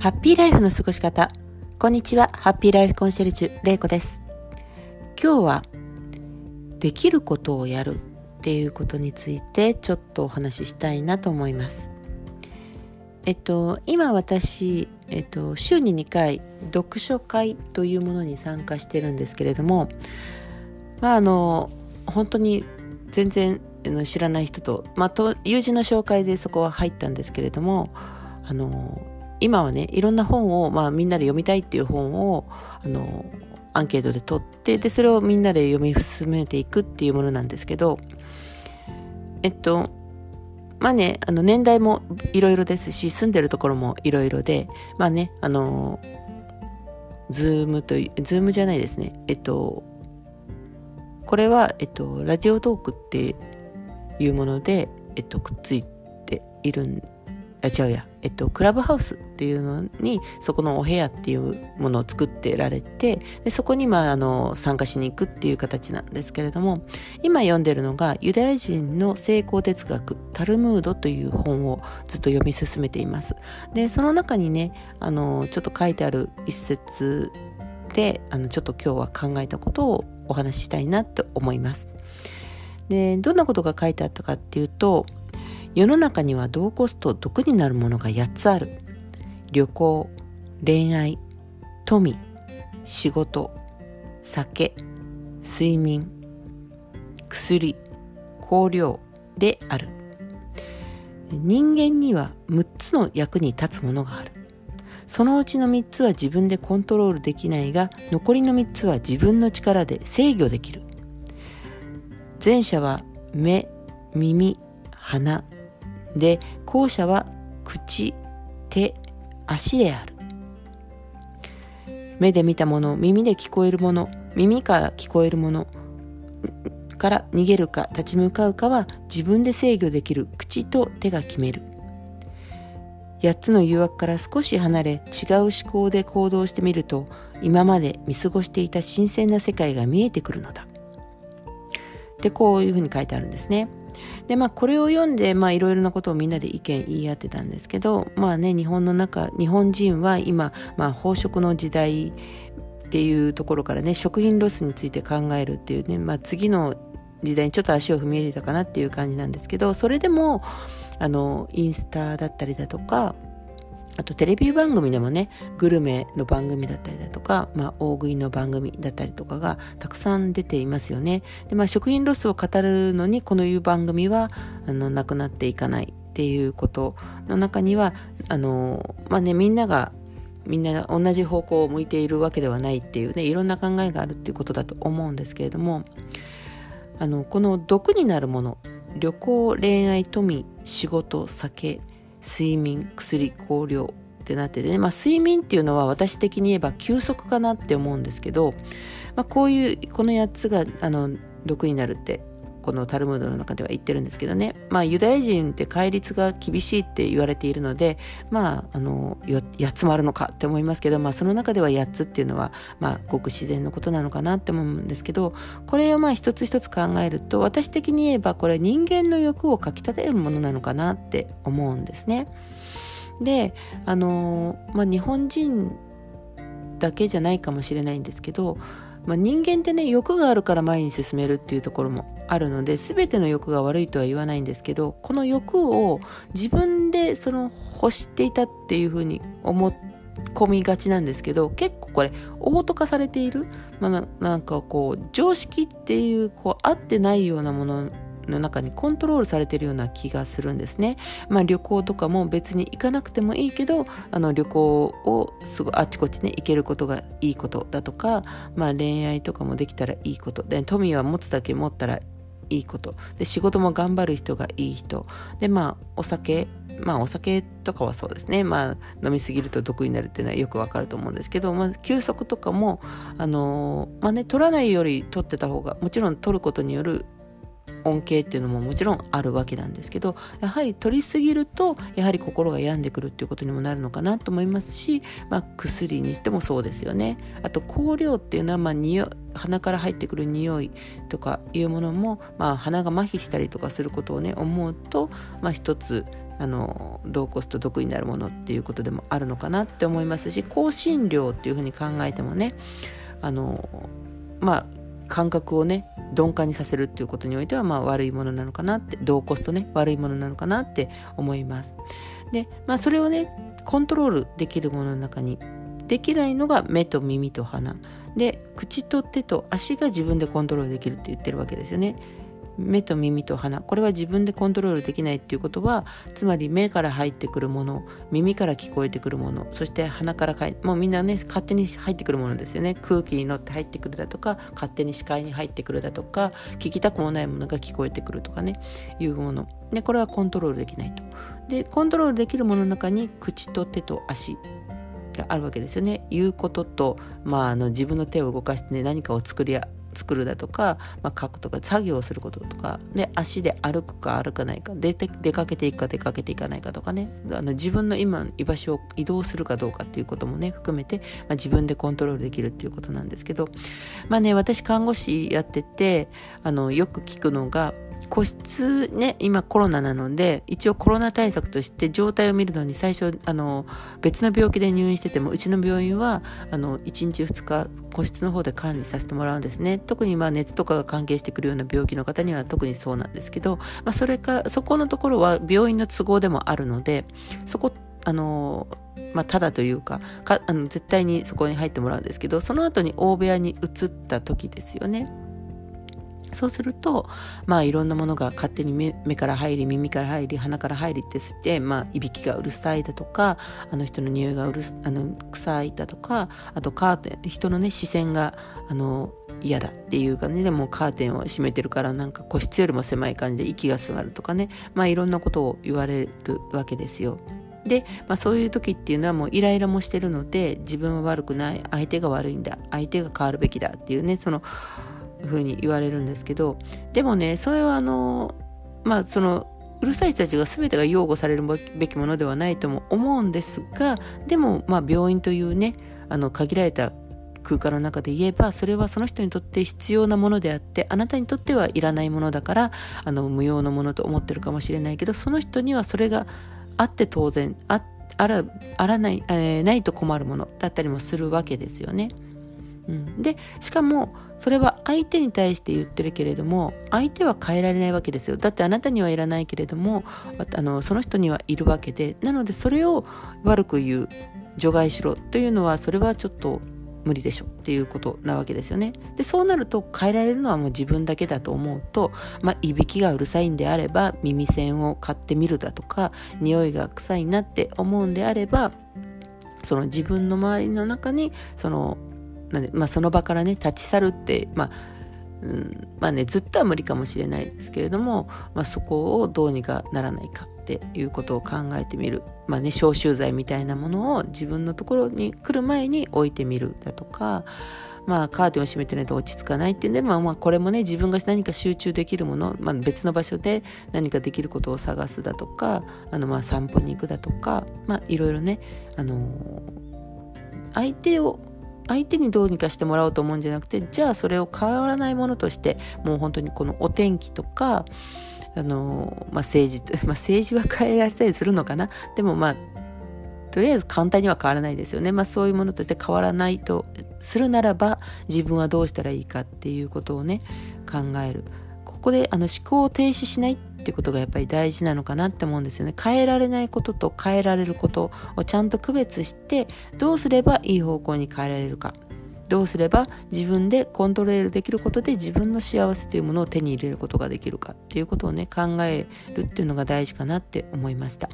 ハッピーライフの過ごし方。こんにちは。ハッピーライフコンシェルジュ、れいこです。今日は、できることをやるっていうことについてちょっとお話ししたいなと思います。えっと、今私、えっと、週に2回読書会というものに参加してるんですけれども、まあ、あの本当に全然知らない人と,、まあ、と友人の紹介でそこは入ったんですけれどもあの今はねいろんな本を、まあ、みんなで読みたいっていう本をあのアンケートで取ってでそれをみんなで読み進めていくっていうものなんですけどえっとまあねあの年代もいろいろですし住んでるところもいろいろでまあねあのズームとズームじゃないですね。えっとこれは、えっと、ラジオトークっていうもので、えっと、くっついているんあ違うや、えっと、クラブハウスっていうのにそこのお部屋っていうものを作ってられてでそこに、まあ、あの参加しに行くっていう形なんですけれども今読んでるのがユダヤ人の成功哲学タルムードという本をずっと読み進めています。でその中にねあのちょっと書いてある一節であのちょっと今日は考えたことをお話ししたいなと思います。でどんなことが書いてあったかっていうと世の中には同コスト毒になるものが8つある。旅行恋愛富仕事酒睡眠薬香料である。人間には6つの役に立つものがある。そのうちの3つは自分でコントロールできないが残りの3つは自分の力で制御できる。前者は目耳鼻。で後者は口手足である。目で見たもの耳で聞こえるもの耳から聞こえるものから逃げるか立ち向かうかは自分で制御できる口と手が決める。8つの誘惑から少し離れ違う思考で行動してみると今まで見過ごしていた新鮮な世界が見えてくるのだ。でこういうふうに書いてあるんですね。でまあこれを読んでいろいろなことをみんなで意見言い合ってたんですけどまあね日本の中日本人は今、まあ、飽食の時代っていうところからね食品ロスについて考えるっていうね、まあ、次の時代にちょっと足を踏み入れたかなっていう感じなんですけどそれでもあのインスタだったりだとかあとテレビ番組でもねグルメの番組だったりだとか、まあ、大食いの番組だったりとかがたくさん出ていますよね。で、まあ、食品ロスを語るのにこのいう番組はあのなくなっていかないっていうことの中にはあの、まあね、みんながみんな同じ方向を向いているわけではないっていうねいろんな考えがあるっていうことだと思うんですけれどもあのこの毒になるもの旅行恋愛富仕事酒睡眠薬香料ってなっててね、まあ、睡眠っていうのは私的に言えば休息かなって思うんですけど、まあ、こういうこの8つがあの毒になるってこのタルムードの中では言ってるんですけどね、まあ、ユダヤ人って戒律が厳しいって言われているので、まあ、あの8つもあるのかって思いますけど、まあ、その中では8つっていうのは、まあ、ごく自然のことなのかなって思うんですけどこれをまあ一つ一つ考えると私的に言えばこれ人間の欲をかきたてるものなのかなって思うんですね。であの、まあ、日本人だけじゃないかもしれないんですけどまあ、人間ってね欲があるから前に進めるっていうところもあるので全ての欲が悪いとは言わないんですけどこの欲を自分でその欲していたっていうふうに思っ込みがちなんですけど結構これオート化されている、まあ、なんかこう常識っていうこう合ってないようなものの中にコントロールされてるような気がするんですね。まあ、旅行とかも別に行かなくてもいいけどあの旅行をすごいあちこちね行けることがいいことだとか、まあ、恋愛とかもできたらいいこと。で富は持つだけ持ったらいいこと。で仕事も頑張る人がいい人。でまあお酒まあお酒とかはそうですね。まあ飲みすぎると毒になるっていうのはよくわかると思うんですけど、まあ、休息とかもあのー、まあね取らないより取ってた方がもちろん取ることによる恩恵っていうのももちろんあるわけなんですけどやはり取りすぎるとやはり心が病んでくるっていうことにもなるのかなと思いますし、まあ、薬にしてもそうですよね。あと香料っていうのは、まあ、鼻から入ってくる匂いとかいうものも、まあ、鼻が麻痺したりとかすることをね思うと、まあ、一つあの同コスト毒になるものっていうことでもあるのかなって思いますし香辛料っていうふうに考えてもねあのまあ感覚をね鈍感にさせるっていうことにおいてはまあ悪いものなのかなって同コストね悪いものなのかなって思います。でまあそれをねコントロールできるものの中にできないのが目と耳と鼻。で口と手と足が自分でコントロールできるって言ってるわけですよね。目と耳と鼻。これは自分でコントロールできないっていうことはつまり目から入ってくるもの耳から聞こえてくるものそして鼻からかいもうみんなね勝手に入ってくるものですよね。空気に乗って入ってくるだとか勝手に視界に入ってくるだとか聞きたくもないものが聞こえてくるとかね。いうもの。でこれはコントロールできないと。でコントロールできるものの中に口と手と足があるわけですよね。言うことと、まあ、あの自分の手を動かしてね何かを作り作るだとか、まあ、書くとか作業をすることとかで足で歩くか歩かないか出て出かけていくか出かけていかないかとかね。あの自分の今居場所を移動するかどうかっていうこともね含めて、まあ、自分でコントロールできるっていうことなんですけどまあね私看護師やっててあのよく聞くのが個室ね、今コロナなので、一応コロナ対策として状態を見るのに最初、あの、別の病気で入院してても、うちの病院は、あの、1日2日、個室の方で管理させてもらうんですね。特にまあ熱とかが関係してくるような病気の方には特にそうなんですけど、まあそれか、そこのところは病院の都合でもあるので、そこ、あの、まあ、ただというかかあの絶対にそこに入ってもらうんですけどその後に大部屋に移った時ですよねそうすると、まあいろんなものが勝手に目から入り、耳から入り、鼻から入りってして、まあいびきがうるさいだとか、あの人の匂いがうるあの臭いだとか、あとカーテン、人のね、視線が、あの、嫌だっていうかね、でもカーテンを閉めてるからなんか個室よりも狭い感じで息が詰まるとかね、まあいろんなことを言われるわけですよ。で、まあ、そういう時っていうのはもうイライラもしてるので自分は悪くない相手が悪いんだ相手が変わるべきだっていうねそのふうに言われるんですけどでもねそれはあのまあそのうるさい人たちが全てが擁護されるべきものではないとも思うんですがでもまあ病院というねあの限られた空間の中で言えばそれはその人にとって必要なものであってあなたにとってはいらないものだからあの無用のものと思ってるかもしれないけどその人にはそれがあって当然ああらあらない、えー、ないと困るものだったりもするわけですよね。うん、でしかもそれは相手に対して言ってるけれども相手は変えられないわけですよ。だってあなたにはいらないけれどもあのその人にはいるわけで。なのでそれを悪く言う除外しろ。というのはそれはちょっと無理でしょっていうことなわけですよね。で、そうなると変えられるのはもう自分だけだと思うと、まあ、いびきがうるさいんであれば耳栓を買ってみるだとか、匂いが臭いなって思うんであれば、その自分の周りの中にそのなんで、まあ、その場からね立ち去るって、まあうん、まあねずっとは無理かもしれないですけれども、まあ、そこをどうにかならないかっていうことを考えてみる、まあね、消臭剤みたいなものを自分のところに来る前に置いてみるだとか、まあ、カーテンを閉めてないと落ち着かないっていうんで、まあ、まあこれもね自分が何か集中できるもの、まあ、別の場所で何かできることを探すだとかあのまあ散歩に行くだとか、まあ、いろいろね、あのー、相手を相手にどうにかしてもらおうと思うんじゃなくてじゃあそれを変わらないものとしてもう本当にこのお天気とかあの、まあ、政治、まあ、政治は変えられたりするのかな？でもまあとりあえず簡単には変わらないですよね。まあそういうものとして変わらないとするならば自分はどうしたらいいかっていうことをね考える。ここであの思考を停止しないっっていうことがやっぱり大事なのかなって思うんですよね。変えられないことと変えられることをちゃんと区別してどうすればいい方向に変えられるか。どうすれば自分でコントロールできることで自分の幸せというものを手に入れることができるか。っていうことをね考えるっていうのが大事かなって思いました。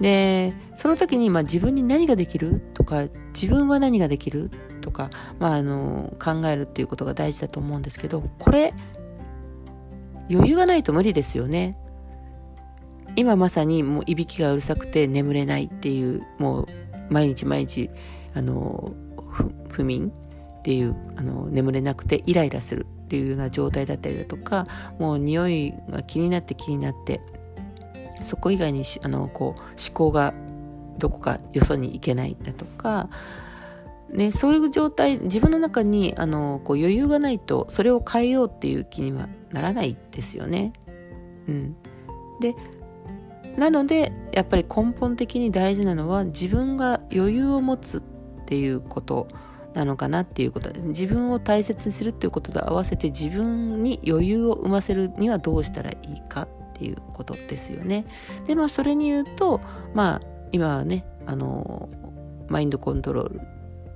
でその時に、まあ、自分に何ができるとか自分は何ができるとか、まあ、あの考えるっていうことが大事だと思うんですけどこれ余裕がないと無理ですよね。今まさにもういびきがうるさくて眠れないっていうもう毎日毎日あの不眠っていうあの眠れなくてイライラするっていうような状態だったりだとかもう匂いが気になって気になってそこ以外にあのこう思考がどこかよそに行けないだとかね、そういう状態自分の中にあのこう余裕がないとそれを変えようっていう気にはならないですよね。うん、でなのでやっぱり根本的に大事なのは自分が余裕を持つっていうことなのかなっていうこと自分を大切にするっていうことと合わせて自分に余裕を生ませるにはどうしたらいいかっていうことですよね。でまあそれに言うとまあ今はねあのマインドコントロール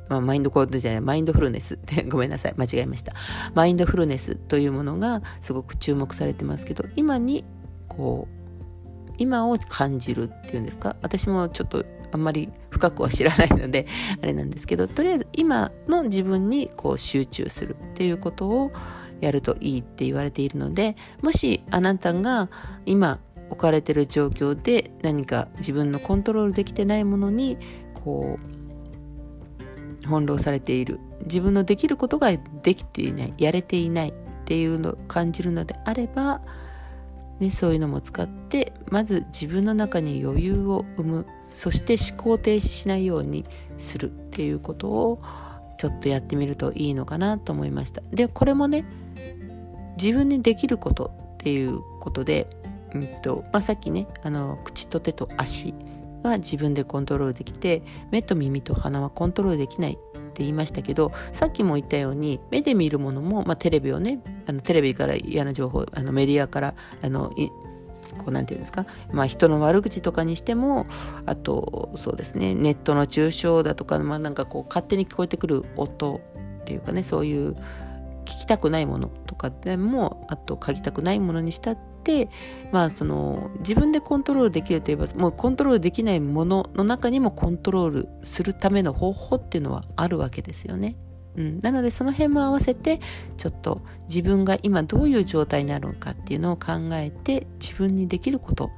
あ、マインドコールじゃない、マインドフルネスってごめんなさい、間違えました。マインドフルネスというものがすごく注目されてますけど、今にこう、今を感じるっていうんですか？私もちょっとあんまり深くは知らないので あれなんですけどとりあえず今の自分にこう集中するっていうことをやるといいって言われているのでもしあなたが今置かれてる状況で何か自分のコントロールできてないものにこう翻弄されている。自分のできることができていない。やれていないっていうのを感じるのであればね、そういうのも使ってまず自分の中に余裕を生む。そして思考停止しないようにするっていうことをちょっとやってみるといいのかなと思いました。でこれもね自分にできることっていうことで、うんとまあ、さっきねあの口と手と足は自分でコントロールできて目と耳と鼻はコントロールできないって言いましたけどさっきも言ったように目で見るものも、まあ、テレビをねあのテレビから嫌な情報あのメディアからあのこうなんていうんですか、まあ、人の悪口とかにしてもあとそうですねネットの中傷だとか、まあ、なんかこう勝手に聞こえてくる音っていうかねそういう聞きたくないものとかでもあと書きたくないものにしたって、まあその自分でコントロールできるといえば、もうコントロールできないものの中にもコントロールするための方法っていうのはあるわけですよね。うん、なのでその辺も合わせてちょっと自分が今どういう状態になるのかっていうのを考えて自分にできること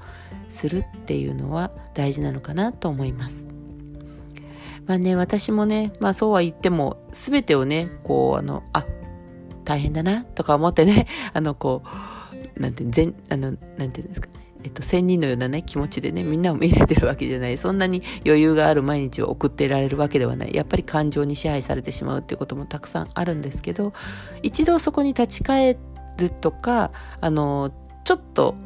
するっていうのは大事なのかなと思います。まあね、私もね、まあそうは言っても全てをね、こうあの、あ、大変だなとか思ってね、あのこう、なんて全あのなんていうんですかねえっと、仙人のようなね、気持ちでね、みんなを見れてるわけじゃない。そんなに余裕がある毎日を送っていられるわけではない。やっぱり感情に支配されてしまうっていうこともたくさんあるんですけど、一度そこに立ち返るとか、あの、ちょっと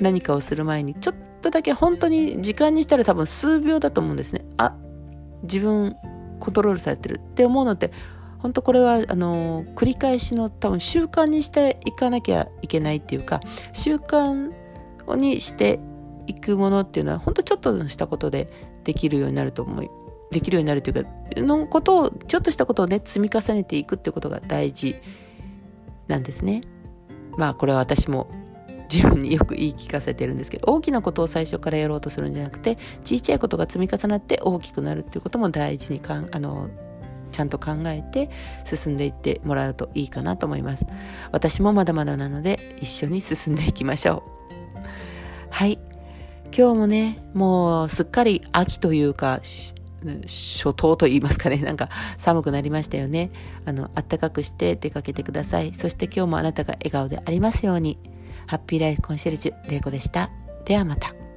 何かをする前に、ちょっとだけ本当に時間にしたら多分数秒だと思うんですね。あ、自分コントロールされてるって思うのって、本当これはあの繰り返しの多分習慣にしていかなきゃいけないっていうか習慣にしていくものっていうのは本当ちょっとしたことでできるようになると思いできるようになるというかのことをちょっとしたことをね積み重ねていくってことが大事なんですね。まあこれは私も自分によく言い聞かせてるんですけど大きなことを最初からやろうとするんじゃなくて小さいことが積み重なって大きくなるっていうことも大事にかんあのちゃんと考えて進んでいってもらうといいかなと思います。私もまだまだなので一緒に進んでいきましょう。はい。今日もねもうすっかり秋というか初冬と言いますかね。なんか寒くなりましたよね。あの暖かくして出かけてください。そして今日もあなたが笑顔でありますように。ハッピーライフコンシェルジュ玲子でした。ではまた。